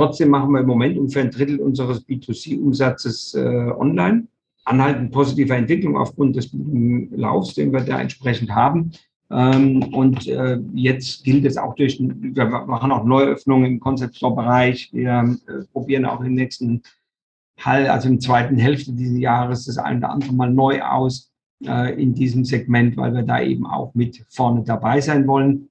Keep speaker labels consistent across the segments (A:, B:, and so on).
A: trotzdem machen wir im Moment ungefähr ein Drittel unseres B2C-Umsatzes äh, online. Anhaltend positive Entwicklung aufgrund des Laufs, den wir da entsprechend haben. Ähm, und äh, jetzt gilt es auch durch, wir machen auch Neuöffnungen im Concept Store Bereich. Wir äh, probieren auch im nächsten Hall, also im zweiten Hälfte dieses Jahres, das eine oder andere mal neu aus äh, in diesem Segment, weil wir da eben auch mit vorne dabei sein wollen.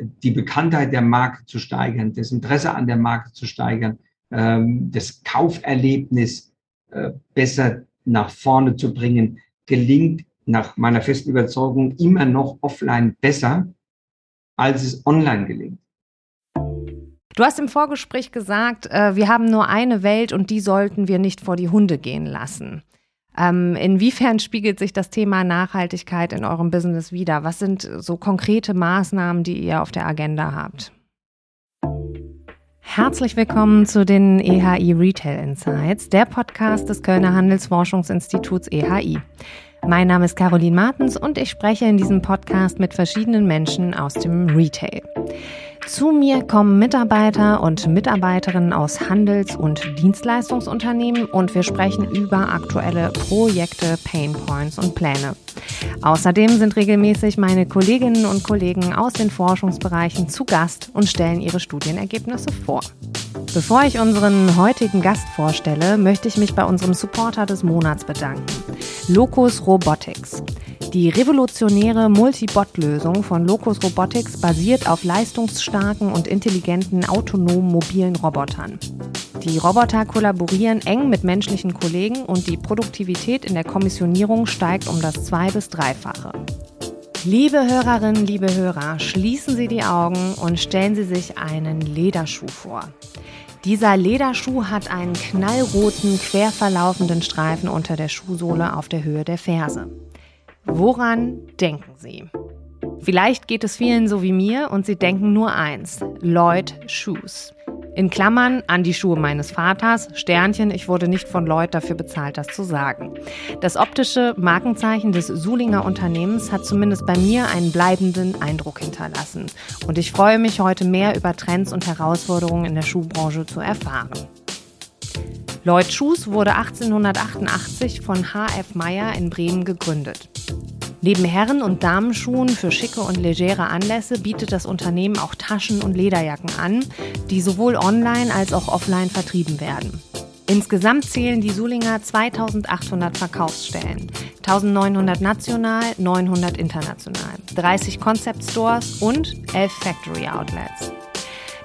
A: Die Bekanntheit der Marke zu steigern, das Interesse an der Marke zu steigern, ähm, das Kauferlebnis äh, besser nach vorne zu bringen, gelingt nach meiner festen Überzeugung immer noch offline besser, als es online gelingt.
B: Du hast im Vorgespräch gesagt, äh, wir haben nur eine Welt und die sollten wir nicht vor die Hunde gehen lassen. Ähm, inwiefern spiegelt sich das Thema Nachhaltigkeit in eurem Business wider? Was sind so konkrete Maßnahmen, die ihr auf der Agenda habt? Herzlich willkommen zu den EHI Retail Insights, der Podcast des Kölner Handelsforschungsinstituts EHI. Mein Name ist Caroline Martens und ich spreche in diesem Podcast mit verschiedenen Menschen aus dem Retail. Zu mir kommen Mitarbeiter und Mitarbeiterinnen aus Handels- und Dienstleistungsunternehmen und wir sprechen über aktuelle Projekte, Painpoints und Pläne. Außerdem sind regelmäßig meine Kolleginnen und Kollegen aus den Forschungsbereichen zu Gast und stellen ihre Studienergebnisse vor. Bevor ich unseren heutigen Gast vorstelle, möchte ich mich bei unserem Supporter des Monats bedanken. Locus Robotics. Die revolutionäre Multibot-Lösung von Locus Robotics basiert auf leistungsstarken und intelligenten autonomen mobilen Robotern. Die Roboter kollaborieren eng mit menschlichen Kollegen und die Produktivität in der Kommissionierung steigt um das zwei- bis dreifache. Liebe Hörerinnen, liebe Hörer, schließen Sie die Augen und stellen Sie sich einen Lederschuh vor. Dieser Lederschuh hat einen knallroten, quer verlaufenden Streifen unter der Schuhsohle auf der Höhe der Ferse. Woran denken Sie? Vielleicht geht es vielen so wie mir und Sie denken nur eins: Lloyd Shoes. In Klammern an die Schuhe meines Vaters, Sternchen, ich wurde nicht von Lloyd dafür bezahlt, das zu sagen. Das optische Markenzeichen des Sulinger Unternehmens hat zumindest bei mir einen bleibenden Eindruck hinterlassen. Und ich freue mich heute mehr über Trends und Herausforderungen in der Schuhbranche zu erfahren. Lloyd Shoes wurde 1888 von H.F. Meyer in Bremen gegründet. Neben Herren- und Damenschuhen für schicke und legere Anlässe bietet das Unternehmen auch Taschen und Lederjacken an, die sowohl online als auch offline vertrieben werden. Insgesamt zählen die Sulinger 2800 Verkaufsstellen, 1900 national, 900 international, 30 Concept Stores und 11 Factory Outlets.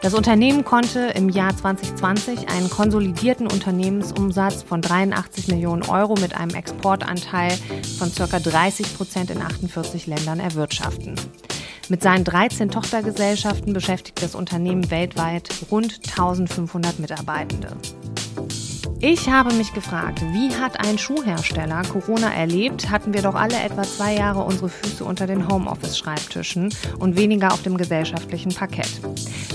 B: Das Unternehmen konnte im Jahr 2020 einen konsolidierten Unternehmensumsatz von 83 Millionen Euro mit einem Exportanteil von ca. 30 Prozent in 48 Ländern erwirtschaften. Mit seinen 13 Tochtergesellschaften beschäftigt das Unternehmen weltweit rund 1500 Mitarbeitende. Ich habe mich gefragt, wie hat ein Schuhhersteller Corona erlebt? Hatten wir doch alle etwa zwei Jahre unsere Füße unter den Homeoffice-Schreibtischen und weniger auf dem gesellschaftlichen Parkett.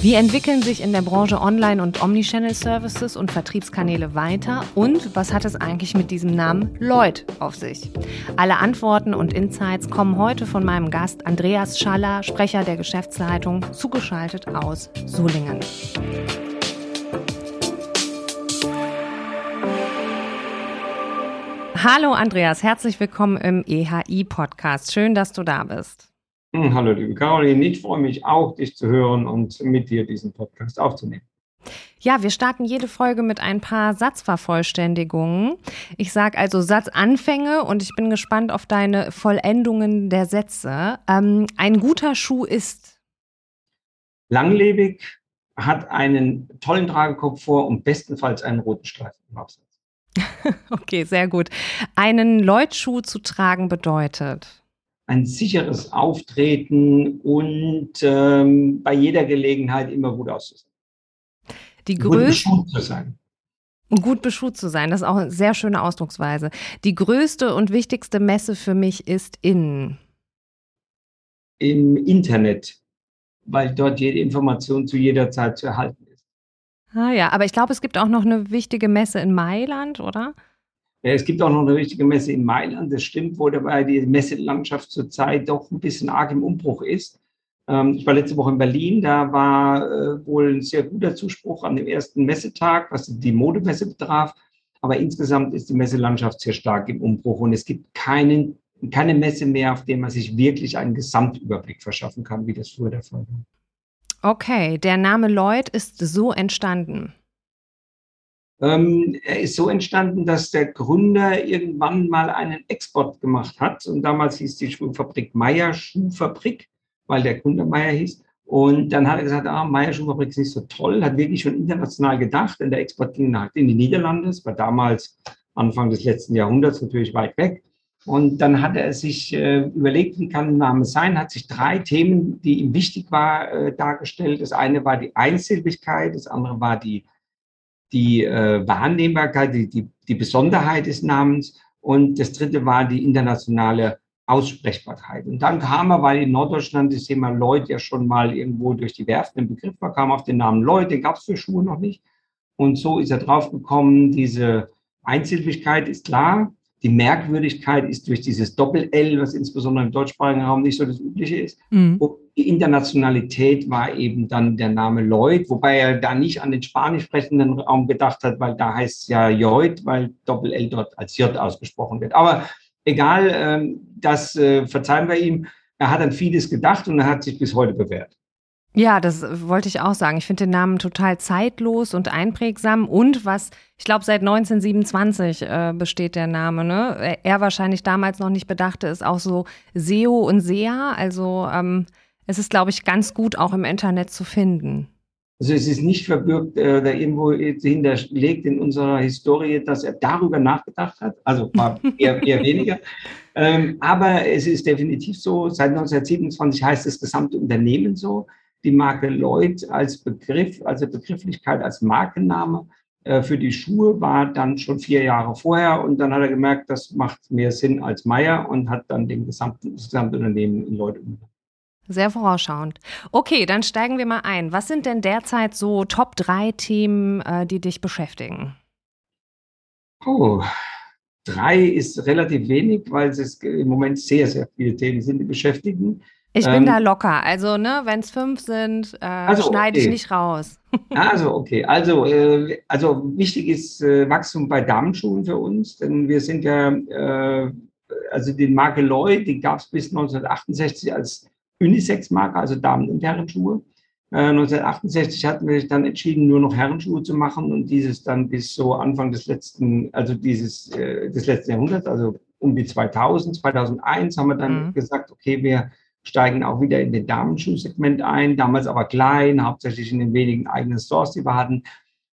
B: Wie entwickeln sich in der Branche Online- und Omnichannel-Services und Vertriebskanäle weiter? Und was hat es eigentlich mit diesem Namen Lloyd auf sich? Alle Antworten und Insights kommen heute von meinem Gast Andreas Schaller, Sprecher der Geschäftsleitung, zugeschaltet aus Solingen. Hallo Andreas, herzlich willkommen im EHI-Podcast. Schön, dass du da bist.
A: Hm, hallo liebe Caroline, ich freue mich auch, dich zu hören und mit dir diesen Podcast aufzunehmen.
B: Ja, wir starten jede Folge mit ein paar Satzvervollständigungen. Ich sage also Satzanfänge und ich bin gespannt auf deine Vollendungen der Sätze. Ähm, ein guter Schuh ist
A: langlebig, hat einen tollen Tragekomfort und bestenfalls einen roten Streifen im Absatz.
B: okay, sehr gut. Einen Leutschuh zu tragen bedeutet?
A: Ein sicheres Auftreten und ähm, bei jeder Gelegenheit immer gut auszusehen.
B: Die gut beschut zu sein. Gut beschut zu sein, das ist auch eine sehr schöne Ausdrucksweise. Die größte und wichtigste Messe für mich ist in?
A: Im Internet, weil dort jede Information zu jeder Zeit zu erhalten
B: Ah ja, aber ich glaube, es gibt auch noch eine wichtige Messe in Mailand, oder?
A: Ja, es gibt auch noch eine wichtige Messe in Mailand, das stimmt, wo dabei die Messelandschaft zurzeit doch ein bisschen arg im Umbruch ist. Ähm, ich war letzte Woche in Berlin, da war äh, wohl ein sehr guter Zuspruch an dem ersten Messetag, was die Modemesse betraf. Aber insgesamt ist die Messelandschaft sehr stark im Umbruch und es gibt keinen, keine Messe mehr, auf der man sich wirklich einen Gesamtüberblick verschaffen kann, wie das früher der Fall war.
B: Okay, der Name Lloyd ist so entstanden.
A: Ähm, er ist so entstanden, dass der Gründer irgendwann mal einen Export gemacht hat. Und damals hieß die Schuhfabrik Meyer Schuhfabrik, weil der Gründer Meyer hieß. Und dann hat er gesagt, ah, Meyer Schuhfabrik ist nicht so toll, hat wirklich schon international gedacht, denn der Export ging nach in die Niederlande, das war damals Anfang des letzten Jahrhunderts natürlich weit weg. Und dann hat er sich äh, überlegt, wie kann der Name sein, hat sich drei Themen, die ihm wichtig war, äh, dargestellt. Das eine war die Einsilbigkeit, das andere war die die äh, Wahrnehmbarkeit, die, die, die Besonderheit des Namens und das dritte war die internationale Aussprechbarkeit. Und dann kam er, weil in Norddeutschland das Thema Lloyd ja schon mal irgendwo durch die Werften im Begriff war, kam auf den Namen Lloyd, den gab es für Schuhe noch nicht. Und so ist er draufgekommen, diese Einsilbigkeit ist klar, die Merkwürdigkeit ist durch dieses Doppel-L, was insbesondere im deutschsprachigen Raum nicht so das Übliche ist. Mhm. Die Internationalität war eben dann der Name Lloyd, wobei er da nicht an den spanisch sprechenden Raum gedacht hat, weil da heißt es ja Lloyd, weil Doppel-L dort als J ausgesprochen wird. Aber egal, ähm, das äh, verzeihen wir ihm. Er hat an vieles gedacht und er hat sich bis heute bewährt.
B: Ja, das wollte ich auch sagen. Ich finde den Namen total zeitlos und einprägsam. Und was, ich glaube, seit 1927 äh, besteht der Name. Ne? Er wahrscheinlich damals noch nicht bedachte, ist auch so SEO und SEA. Also ähm, es ist, glaube ich, ganz gut auch im Internet zu finden.
A: Also es ist nicht verbürgt äh, oder irgendwo hinterlegt in unserer Historie, dass er darüber nachgedacht hat. Also eher, eher weniger. Ähm, aber es ist definitiv so, seit 1927 heißt das gesamte Unternehmen so die Marke Lloyd als Begriff, also Begrifflichkeit als Markenname äh, für die Schuhe war dann schon vier Jahre vorher und dann hat er gemerkt, das macht mehr Sinn als Meyer und hat dann den gesamten, das gesamte Unternehmen in Lloyd umgebracht.
B: Sehr vorausschauend. Okay, dann steigen wir mal ein. Was sind denn derzeit so Top 3 Themen, äh, die dich beschäftigen?
A: Oh, drei ist relativ wenig, weil es im Moment sehr, sehr viele Themen sind, die beschäftigen.
B: Ich bin ähm, da locker. Also, ne, wenn es fünf sind, äh, also, schneide okay. ich nicht raus.
A: also, okay. Also, äh, also wichtig ist äh, Wachstum bei Damenschuhen für uns, denn wir sind ja, äh, also die Marke Loy, die gab es bis 1968 als Unisex-Marke, also Damen- und Herrenschuhe. 1968 äh, hatten wir dann entschieden, nur noch Herrenschuhe zu machen und dieses dann bis so Anfang des letzten, also dieses äh, des letzten Jahrhunderts, also um die 2000, 2001 haben wir dann mhm. gesagt, okay, wir steigen auch wieder in den Damenschuhsegment ein, damals aber klein, hauptsächlich in den wenigen eigenen Stores, die wir hatten.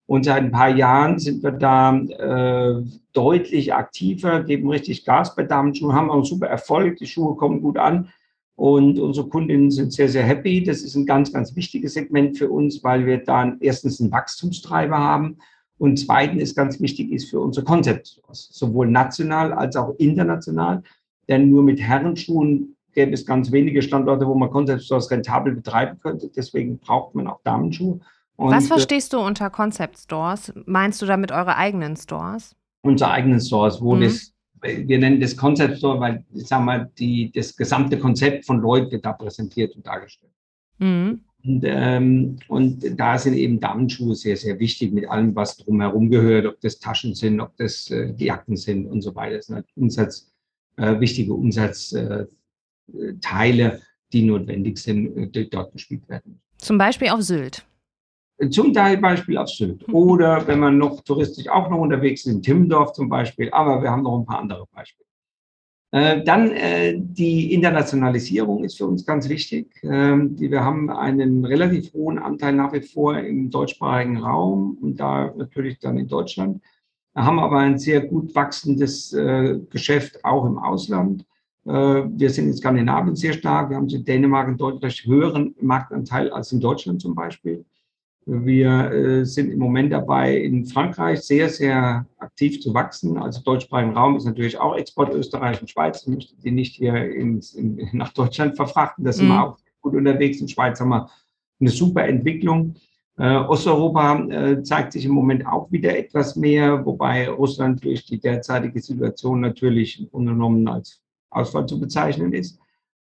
A: Und seit ein paar Jahren sind wir da äh, deutlich aktiver, geben richtig Gas bei Damenschuhen, haben auch super Erfolg, die Schuhe kommen gut an und unsere Kundinnen sind sehr, sehr happy. Das ist ein ganz, ganz wichtiges Segment für uns, weil wir da erstens einen Wachstumstreiber haben und zweitens ist ganz wichtig ist für unsere Concept sowohl national als auch international. Denn nur mit Herrenschuhen gäbe es ganz wenige Standorte, wo man Concept Stores rentabel betreiben könnte. Deswegen braucht man auch Damenschuhe.
B: Und Was äh, verstehst du unter Concept Stores? Meinst du damit eure eigenen Stores?
A: Unsere eigenen Stores, wo mhm. das, wir nennen das Concept Store, weil, ich sag mal, die, das gesamte Konzept von Lloyd wird da präsentiert und dargestellt. Mhm. Und, ähm, und da sind eben Damenschuhe sehr, sehr wichtig mit allem, was drumherum gehört, ob das Taschen sind, ob das äh, die Jacken sind und so weiter. Das sind halt Umsatz, äh, wichtige Umsatz, äh, Teile, die notwendig sind, äh, die dort gespielt werden.
B: Zum Beispiel auf Sylt.
A: Zum Teil Beispiel auf Sylt. Mhm. Oder wenn man noch touristisch auch noch unterwegs ist, in Timmendorf zum Beispiel. Aber wir haben noch ein paar andere Beispiele. Äh, dann äh, die Internationalisierung ist für uns ganz wichtig. Ähm, die, wir haben einen relativ hohen Anteil nach wie vor im deutschsprachigen Raum und da natürlich dann in Deutschland. Wir haben aber ein sehr gut wachsendes äh, Geschäft auch im Ausland. Äh, wir sind in Skandinavien sehr stark. Wir haben in Dänemark einen deutlich höheren Marktanteil als in Deutschland zum Beispiel. Wir äh, sind im Moment dabei, in Frankreich sehr, sehr aktiv zu wachsen. Also deutschsprachigen Raum ist natürlich auch Export Österreich und Schweiz. Ich möchte die nicht hier ins, in, nach Deutschland verfrachten. Da sind mhm. wir auch gut unterwegs. In Schweiz haben wir eine super Entwicklung. Äh, Osteuropa äh, zeigt sich im Moment auch wieder etwas mehr, wobei Russland durch die derzeitige Situation natürlich ungenommen als Ausfall zu bezeichnen ist.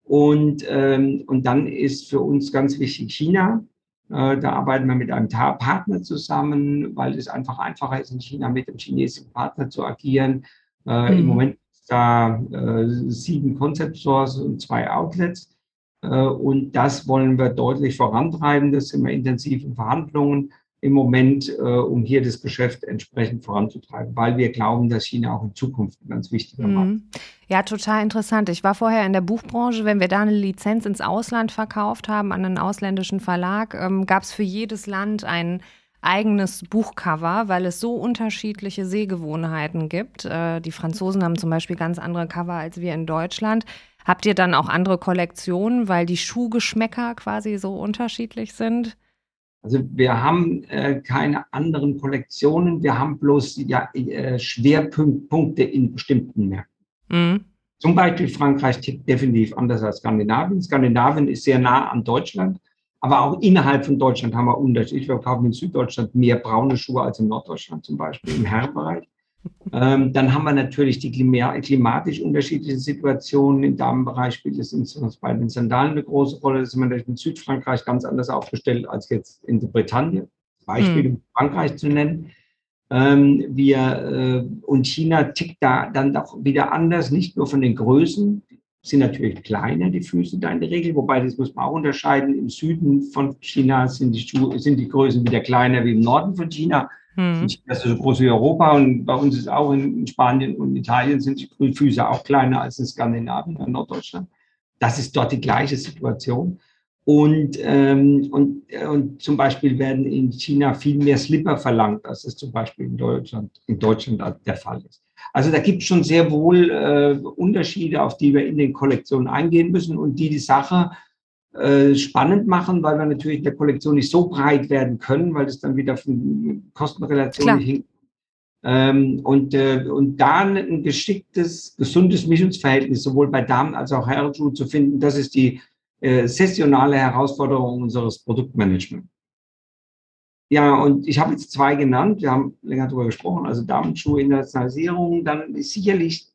A: Und, ähm, und dann ist für uns ganz wichtig China. Äh, da arbeiten wir mit einem Partner zusammen, weil es einfach einfacher ist, in China mit dem chinesischen Partner zu agieren. Äh, mhm. Im Moment da äh, sieben Concept Stores und zwei Outlets. Äh, und das wollen wir deutlich vorantreiben. Das sind wir intensiv in Verhandlungen im Moment, äh, um hier das Geschäft entsprechend voranzutreiben, weil wir glauben, dass China auch in Zukunft ein ganz wichtiger mhm. Markt ist.
B: Ja, total interessant. Ich war vorher in der Buchbranche, wenn wir da eine Lizenz ins Ausland verkauft haben an einen ausländischen Verlag, ähm, gab es für jedes Land ein eigenes Buchcover, weil es so unterschiedliche Sehgewohnheiten gibt. Äh, die Franzosen haben zum Beispiel ganz andere Cover als wir in Deutschland. Habt ihr dann auch andere Kollektionen, weil die Schuhgeschmäcker quasi so unterschiedlich sind?
A: Also wir haben äh, keine anderen Kollektionen, wir haben bloß ja, äh, Schwerpunkte in bestimmten Märkten. Mhm. Zum Beispiel Frankreich tickt definitiv anders als Skandinavien. Skandinavien ist sehr nah an Deutschland, aber auch innerhalb von Deutschland haben wir Unterschiede. Wir kaufen in Süddeutschland mehr braune Schuhe als in Norddeutschland zum Beispiel im Herrenbereich. Ähm, dann haben wir natürlich die klimatisch unterschiedlichen Situationen. Im Damenbereich spielt es insbesondere bei den Sandalen eine große Rolle. Da sind wir in Südfrankreich ganz anders aufgestellt als jetzt in der Bretagne. Beispiel mhm. Frankreich zu nennen. Ähm, wir, äh, und China tickt da dann doch wieder anders, nicht nur von den Größen, sind natürlich kleiner, die Füße da in der Regel, wobei das muss man auch unterscheiden. Im Süden von China sind die, sind die Größen wieder kleiner wie im Norden von China. Hm. Das ist so groß wie Europa und bei uns ist auch in Spanien und Italien sind die Füße auch kleiner als in Skandinavien und Norddeutschland. Das ist dort die gleiche Situation. Und, ähm, und, und zum Beispiel werden in China viel mehr Slipper verlangt, als es zum Beispiel in Deutschland, in Deutschland der Fall ist. Also da gibt es schon sehr wohl äh, Unterschiede, auf die wir in den Kollektionen eingehen müssen und die die Sache äh, spannend machen, weil wir natürlich in der Kollektion nicht so breit werden können, weil das dann wieder von Kostenrelationen hinkt. Ähm, und, äh, und da ein geschicktes, gesundes Mischungsverhältnis sowohl bei Damen als auch Herrenschuhen zu finden, das ist die äh, sessionale Herausforderung unseres Produktmanagements. Ja, und ich habe jetzt zwei genannt, wir haben länger darüber gesprochen, also Damenschuhe, Internationalisierung, dann ist sicherlich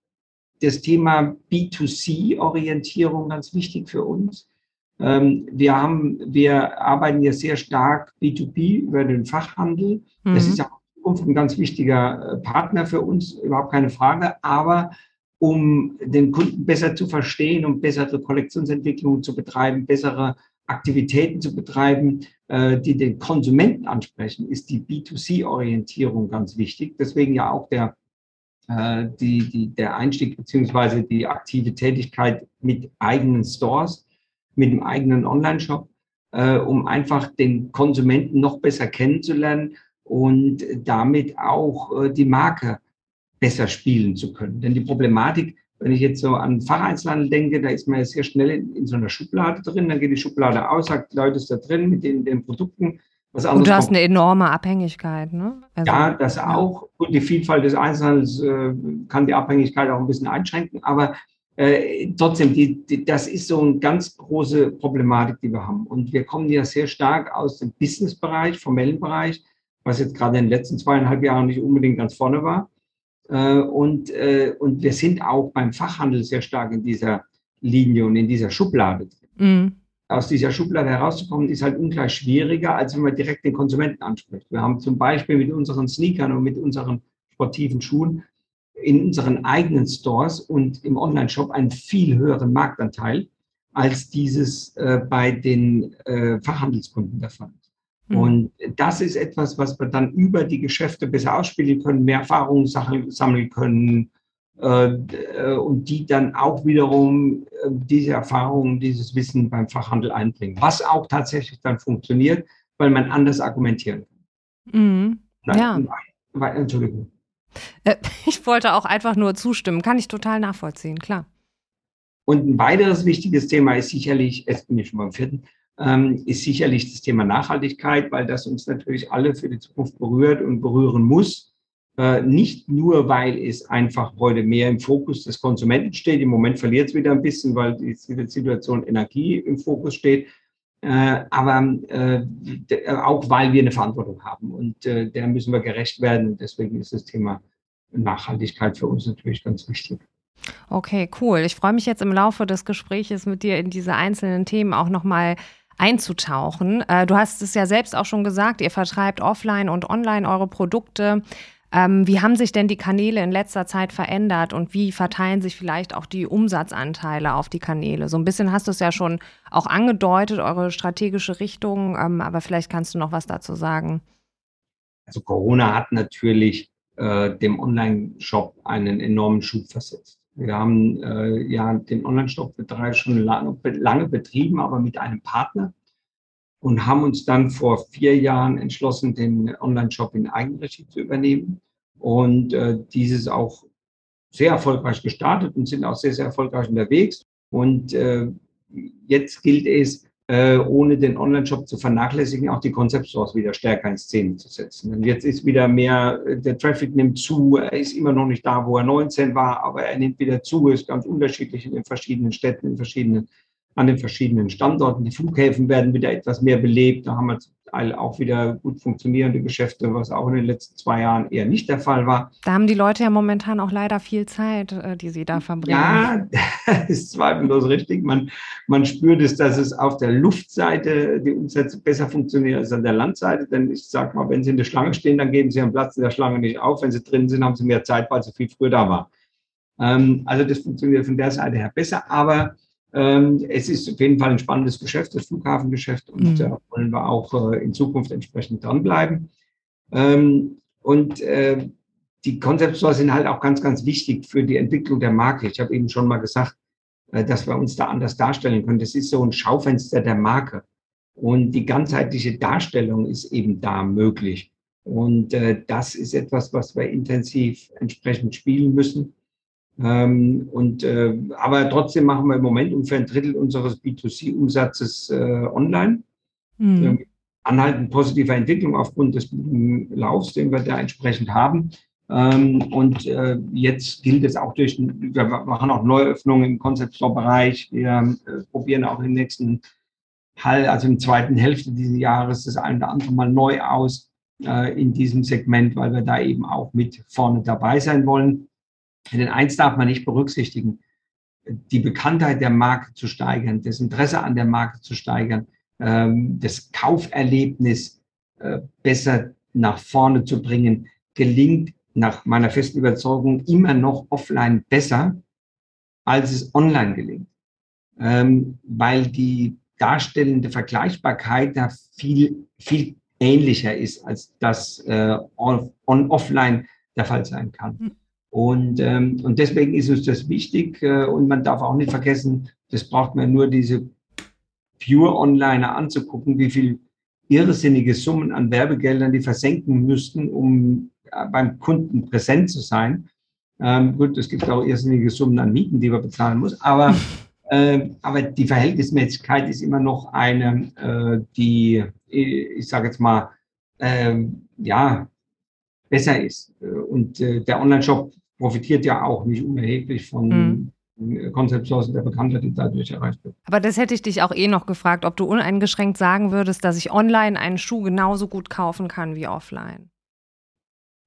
A: das Thema B2C-Orientierung ganz wichtig für uns. Ähm, wir, haben, wir arbeiten ja sehr stark B2B über den Fachhandel. Mhm. Das ist ja auch ein ganz wichtiger äh, Partner für uns, überhaupt keine Frage. Aber um den Kunden besser zu verstehen, um bessere Kollektionsentwicklungen zu betreiben, bessere Aktivitäten zu betreiben, äh, die den Konsumenten ansprechen, ist die B2C-Orientierung ganz wichtig. Deswegen ja auch der, äh, die, die, der Einstieg beziehungsweise die aktive Tätigkeit mit eigenen Stores mit dem eigenen Online-Shop, äh, um einfach den Konsumenten noch besser kennenzulernen und damit auch äh, die Marke besser spielen zu können. Denn die Problematik, wenn ich jetzt so an Facheinzelhandel denke, da ist man ja sehr schnell in, in, so einer Schublade drin, dann geht die Schublade aus, sagt, Leute ist da drin mit den, den Produkten.
B: Was und du hast eine enorme Abhängigkeit, ne?
A: Also, ja, das auch. Und die Vielfalt des Einzelhandels äh, kann die Abhängigkeit auch ein bisschen einschränken. Aber äh, trotzdem, die, die, das ist so eine ganz große Problematik, die wir haben. Und wir kommen ja sehr stark aus dem Business-Bereich, formellen Bereich, was jetzt gerade in den letzten zweieinhalb Jahren nicht unbedingt ganz vorne war. Äh, und, äh, und wir sind auch beim Fachhandel sehr stark in dieser Linie und in dieser Schublade. Mhm. Aus dieser Schublade herauszukommen, ist halt ungleich schwieriger, als wenn man direkt den Konsumenten anspricht. Wir haben zum Beispiel mit unseren Sneakern und mit unseren sportiven Schuhen in unseren eigenen Stores und im Online-Shop einen viel höheren Marktanteil, als dieses äh, bei den äh, Fachhandelskunden der Fall ist. Mhm. Und das ist etwas, was wir dann über die Geschäfte besser ausspielen können, mehr Erfahrungen sammeln können äh, äh, und die dann auch wiederum äh, diese Erfahrungen, dieses Wissen beim Fachhandel einbringen, was auch tatsächlich dann funktioniert, weil man anders argumentieren kann. Mhm.
B: Ja. Entschuldigung. Äh, ich wollte auch einfach nur zustimmen. Kann ich total nachvollziehen, klar.
A: Und ein weiteres wichtiges Thema ist sicherlich, jetzt bin ich schon beim vierten, ähm, ist sicherlich das Thema Nachhaltigkeit, weil das uns natürlich alle für die Zukunft berührt und berühren muss. Äh, nicht nur, weil es einfach heute mehr im Fokus des Konsumenten steht. Im Moment verliert es wieder ein bisschen, weil die Situation Energie im Fokus steht. Äh, aber äh, auch weil wir eine Verantwortung haben und äh, der müssen wir gerecht werden. Deswegen ist das Thema Nachhaltigkeit für uns natürlich ganz wichtig.
B: Okay, cool. Ich freue mich jetzt im Laufe des Gespräches mit dir in diese einzelnen Themen auch nochmal einzutauchen. Du hast es ja selbst auch schon gesagt, ihr vertreibt offline und online eure Produkte. Ähm, wie haben sich denn die Kanäle in letzter Zeit verändert und wie verteilen sich vielleicht auch die Umsatzanteile auf die Kanäle? So ein bisschen hast du es ja schon auch angedeutet, eure strategische Richtung, ähm, aber vielleicht kannst du noch was dazu sagen.
A: Also Corona hat natürlich äh, dem Online-Shop einen enormen Schub versetzt. Wir haben äh, ja den Online-Shop schon lange, lange betrieben, aber mit einem Partner und haben uns dann vor vier Jahren entschlossen, den Online-Shop in Eigenregie zu übernehmen und äh, dieses auch sehr erfolgreich gestartet und sind auch sehr, sehr erfolgreich unterwegs. Und äh, jetzt gilt es, äh, ohne den Online-Shop zu vernachlässigen, auch die Concept Stores wieder stärker in Szene zu setzen. Und jetzt ist wieder mehr, der Traffic nimmt zu, er ist immer noch nicht da, wo er 19 war, aber er nimmt wieder zu, ist ganz unterschiedlich in den verschiedenen Städten, in verschiedenen an den verschiedenen Standorten. Die Flughäfen werden wieder etwas mehr belebt. Da haben wir auch wieder gut funktionierende Geschäfte, was auch in den letzten zwei Jahren eher nicht der Fall war.
B: Da haben die Leute ja momentan auch leider viel Zeit, äh, die sie da verbringen.
A: Ja, das ist zweifellos richtig. Man, man spürt es, dass es auf der Luftseite die Umsätze besser funktionieren als an der Landseite. Denn ich sage mal, wenn Sie in der Schlange stehen, dann geben Sie Ihren Platz in der Schlange nicht auf. Wenn Sie drin sind, haben Sie mehr Zeit, weil Sie viel früher da waren. Ähm, also das funktioniert von der Seite her besser. Aber es ist auf jeden Fall ein spannendes Geschäft, das Flughafengeschäft, und mhm. da wollen wir auch äh, in Zukunft entsprechend dranbleiben. Ähm, und äh, die Concept Stores sind halt auch ganz, ganz wichtig für die Entwicklung der Marke. Ich habe eben schon mal gesagt, äh, dass wir uns da anders darstellen können. Das ist so ein Schaufenster der Marke. Und die ganzheitliche Darstellung ist eben da möglich. Und das ist etwas, was wir intensiv entsprechend spielen müssen. Ähm, und, äh, aber trotzdem machen wir im Moment ungefähr ein Drittel unseres B2C-Umsatzes äh, online. Mhm. Ähm, anhaltend positiver Entwicklung aufgrund des Laufs, den wir da entsprechend haben. Ähm, und äh, jetzt gilt es auch durch, wir machen auch Neuöffnungen im Concept Store Bereich. Wir äh, probieren auch im nächsten Hall, also im zweiten Hälfte dieses Jahres, das eine oder andere mal neu aus äh, in diesem Segment, weil wir da eben auch mit vorne dabei sein wollen. Denn eins darf man nicht berücksichtigen, die Bekanntheit der Marke zu steigern, das Interesse an der Marke zu steigern, ähm, das Kauferlebnis äh, besser nach vorne zu bringen, gelingt nach meiner festen Überzeugung immer noch offline besser, als es online gelingt. Ähm, weil die darstellende Vergleichbarkeit da viel, viel ähnlicher ist, als das äh, on, offline der Fall sein kann. Und, ähm, und deswegen ist uns das wichtig. Äh, und man darf auch nicht vergessen, das braucht man nur diese Pure Onliner anzugucken, wie viel irrsinnige Summen an Werbegeldern die versenken müssten, um äh, beim Kunden präsent zu sein. Ähm, gut, es gibt auch irrsinnige Summen an Mieten, die man bezahlen muss, aber, äh, aber die Verhältnismäßigkeit ist immer noch eine, äh, die, ich sage jetzt mal, äh, ja, besser ist. Äh, und äh, der Online-Shop profitiert ja auch nicht unerheblich von mhm. Concept Source der Bekanntheit, die dadurch erreicht wird.
B: Aber das hätte ich dich auch eh noch gefragt, ob du uneingeschränkt sagen würdest, dass ich online einen Schuh genauso gut kaufen kann wie offline.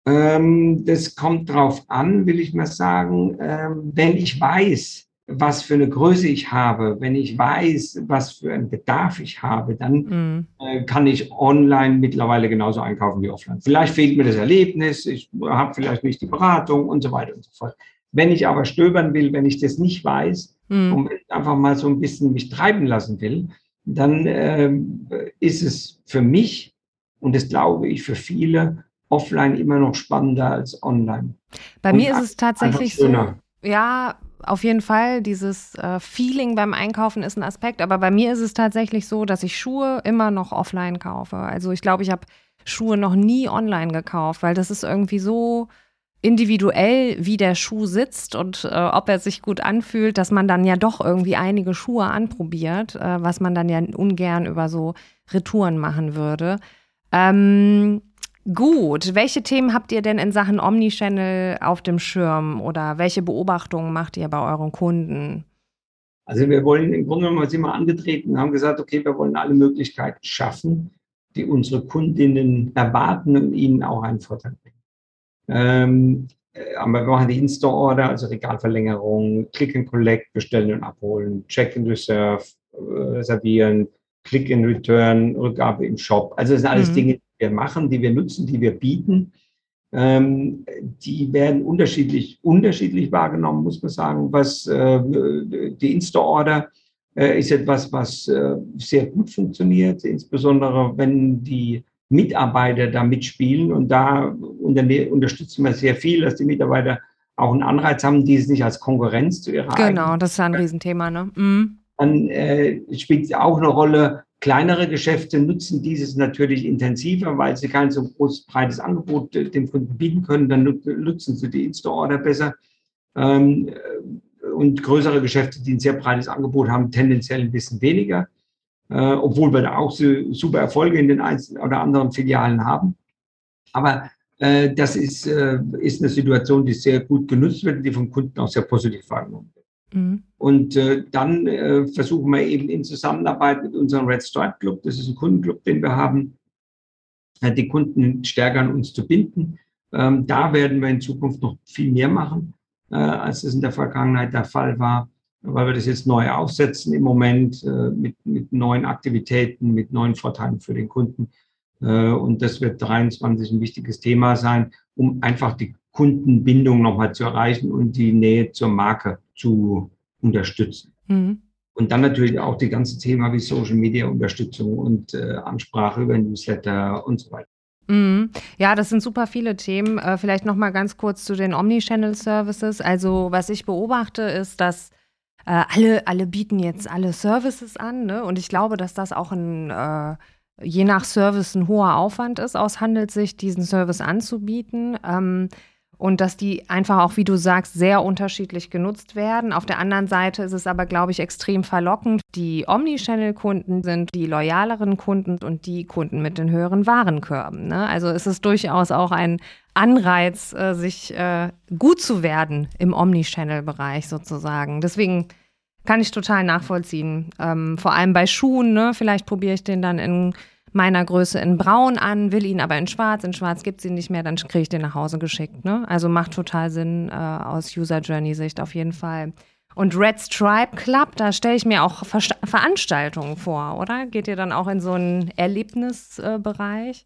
A: Ähm, das kommt drauf an, will ich mal sagen. Ähm, wenn ich weiß, was für eine Größe ich habe, wenn ich weiß, was für einen Bedarf ich habe, dann mhm. äh, kann ich online mittlerweile genauso einkaufen wie offline. Vielleicht fehlt mir das Erlebnis, ich habe vielleicht nicht die Beratung und so weiter und so fort. Wenn ich aber stöbern will, wenn ich das nicht weiß mhm. und einfach mal so ein bisschen mich treiben lassen will, dann äh, ist es für mich und das glaube ich für viele offline immer noch spannender als online.
B: Bei und mir ist es tatsächlich so. Ja, auf jeden Fall, dieses äh, Feeling beim Einkaufen ist ein Aspekt, aber bei mir ist es tatsächlich so, dass ich Schuhe immer noch offline kaufe. Also ich glaube, ich habe Schuhe noch nie online gekauft, weil das ist irgendwie so individuell, wie der Schuh sitzt und äh, ob er sich gut anfühlt, dass man dann ja doch irgendwie einige Schuhe anprobiert, äh, was man dann ja ungern über so Retouren machen würde. Ähm, Gut, welche Themen habt ihr denn in Sachen Omnichannel auf dem Schirm oder welche Beobachtungen macht ihr bei euren Kunden?
A: Also wir wollen im Grunde genommen sind wir angetreten und haben gesagt, okay, wir wollen alle Möglichkeiten schaffen, die unsere Kundinnen erwarten und ihnen auch einen Vorteil bringen. Ähm, äh, aber wir machen die In-Store-Order, also Regalverlängerung, Click and Collect, bestellen und abholen, Check and Reserve, äh, reservieren, Click and Return, Rückgabe im Shop. Also das sind alles mhm. Dinge, die wir machen, die wir nutzen, die wir bieten. Ähm, die werden unterschiedlich, unterschiedlich wahrgenommen, muss man sagen. Was äh, die In-Store-Order äh, ist etwas, was äh, sehr gut funktioniert, insbesondere wenn die Mitarbeiter da mitspielen. Und da unterstützen wir sehr viel, dass die Mitarbeiter auch einen Anreiz haben, die es nicht als Konkurrenz zu ihrer
B: Genau, das ist ein Riesenthema. Ne? Mhm.
A: Dann äh, spielt auch eine Rolle, kleinere Geschäfte nutzen dieses natürlich intensiver, weil sie kein so großes, breites Angebot äh, dem Kunden bieten können. Dann nutzen sie die In-Store-Order besser. Ähm, und größere Geschäfte, die ein sehr breites Angebot haben, tendenziell ein bisschen weniger äh, obwohl wir da auch super Erfolge in den einzelnen oder anderen Filialen haben. Aber äh, das ist, äh, ist eine Situation, die sehr gut genutzt wird, die vom Kunden auch sehr positiv wahrgenommen wird. Mhm. Und äh, dann äh, versuchen wir eben in Zusammenarbeit mit unserem Red Stripe Club, das ist ein Kundenclub, den wir haben, äh, die Kunden stärker an uns zu binden. Ähm, da werden wir in Zukunft noch viel mehr machen, äh, als es in der Vergangenheit der Fall war weil wir das jetzt neu aufsetzen im Moment äh, mit, mit neuen Aktivitäten, mit neuen Vorteilen für den Kunden. Äh, und das wird 23 ein wichtiges Thema sein, um einfach die Kundenbindung nochmal zu erreichen und die Nähe zur Marke zu unterstützen. Mhm. Und dann natürlich auch die ganzen Themen wie Social Media Unterstützung und äh, Ansprache über Newsletter und so weiter.
B: Mhm. Ja, das sind super viele Themen. Äh, vielleicht noch mal ganz kurz zu den Omnichannel Services. Also was ich beobachte, ist, dass äh, alle, alle bieten jetzt alle Services an. Ne? Und ich glaube, dass das auch ein, äh, je nach Service ein hoher Aufwand ist, aus Handelssicht, diesen Service anzubieten. Ähm, und dass die einfach auch, wie du sagst, sehr unterschiedlich genutzt werden. Auf der anderen Seite ist es aber, glaube ich, extrem verlockend. Die Omnichannel-Kunden sind die loyaleren Kunden und die Kunden mit den höheren Warenkörben. Ne? Also ist es durchaus auch ein Anreiz, äh, sich äh, gut zu werden im Omnichannel-Bereich sozusagen. Deswegen kann ich total nachvollziehen. Ähm, vor allem bei Schuhen, ne? Vielleicht probiere ich den dann in meiner Größe in Braun an, will ihn aber in Schwarz. In Schwarz gibt es ihn nicht mehr, dann kriege ich den nach Hause geschickt. Ne? Also macht total Sinn äh, aus User Journey-Sicht auf jeden Fall. Und Red Stripe Club, da stelle ich mir auch Ver Veranstaltungen vor, oder? Geht ihr dann auch in so einen Erlebnisbereich?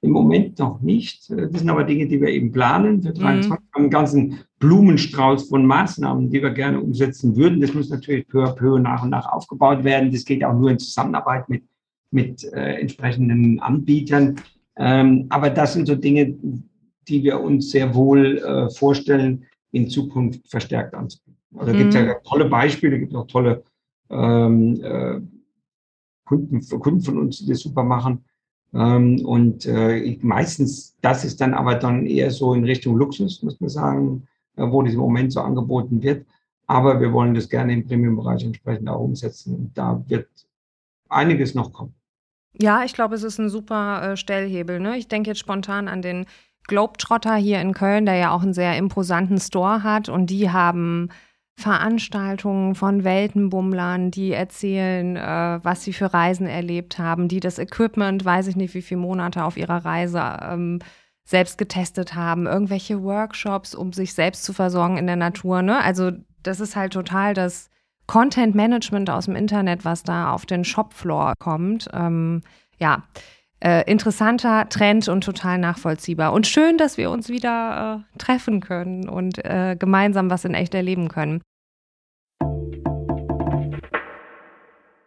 A: Im Moment noch nicht. Das sind aber Dinge, die wir eben planen. Wir mhm. haben einen ganzen Blumenstrauß von Maßnahmen, die wir gerne umsetzen würden. Das muss natürlich peu à peu nach und nach aufgebaut werden. Das geht auch nur in Zusammenarbeit mit mit äh, entsprechenden Anbietern. Ähm, aber das sind so Dinge, die wir uns sehr wohl äh, vorstellen, in Zukunft verstärkt anzubieten. Also mhm. gibt es ja tolle Beispiele, gibt auch tolle ähm, äh, Kunden, Kunden von uns, die das super machen. Ähm, und äh, meistens, das ist dann aber dann eher so in Richtung Luxus, muss man sagen, äh, wo das im Moment so angeboten wird. Aber wir wollen das gerne im Premium-Bereich entsprechend auch umsetzen. Und da wird einiges noch kommen.
B: Ja, ich glaube, es ist ein super äh, Stellhebel. Ne? Ich denke jetzt spontan an den Globetrotter hier in Köln, der ja auch einen sehr imposanten Store hat und die haben Veranstaltungen von Weltenbummlern, die erzählen, äh, was sie für Reisen erlebt haben, die das Equipment, weiß ich nicht, wie viele Monate auf ihrer Reise ähm, selbst getestet haben, irgendwelche Workshops, um sich selbst zu versorgen in der Natur. Ne? Also das ist halt total das Content Management aus dem Internet, was da auf den Shopfloor kommt. Ähm, ja, äh, interessanter Trend und total nachvollziehbar. Und schön, dass wir uns wieder äh, treffen können und äh, gemeinsam was in echt erleben können.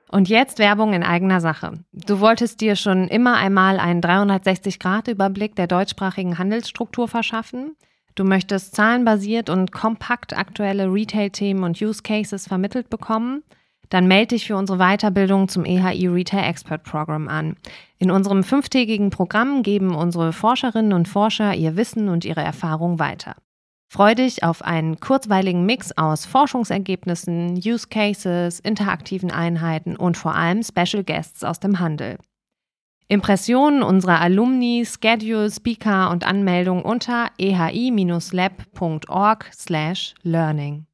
B: Und jetzt Werbung in eigener Sache. Du wolltest dir schon immer einmal einen 360-Grad-Überblick der deutschsprachigen Handelsstruktur verschaffen. Du möchtest zahlenbasiert und kompakt aktuelle Retail-Themen und Use Cases vermittelt bekommen? Dann melde dich für unsere Weiterbildung zum EHI Retail Expert Program an. In unserem fünftägigen Programm geben unsere Forscherinnen und Forscher ihr Wissen und ihre Erfahrung weiter. Freu dich auf einen kurzweiligen Mix aus Forschungsergebnissen, Use Cases, interaktiven Einheiten und vor allem Special Guests aus dem Handel. Impressionen unserer Alumni, Schedule, Speaker und Anmeldung unter ehi-lab.org/learning.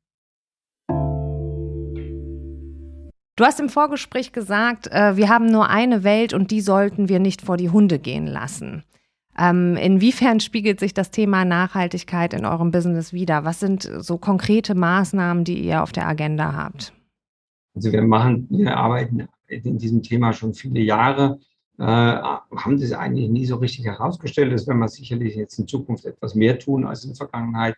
B: Du hast im Vorgespräch gesagt, äh, wir haben nur eine Welt und die sollten wir nicht vor die Hunde gehen lassen. Ähm, inwiefern spiegelt sich das Thema Nachhaltigkeit in eurem Business wider? Was sind so konkrete Maßnahmen, die ihr auf der Agenda habt?
A: Also wir machen, wir arbeiten in diesem Thema schon viele Jahre, äh, haben das eigentlich nie so richtig herausgestellt. Das werden wir sicherlich jetzt in Zukunft etwas mehr tun als in der Vergangenheit.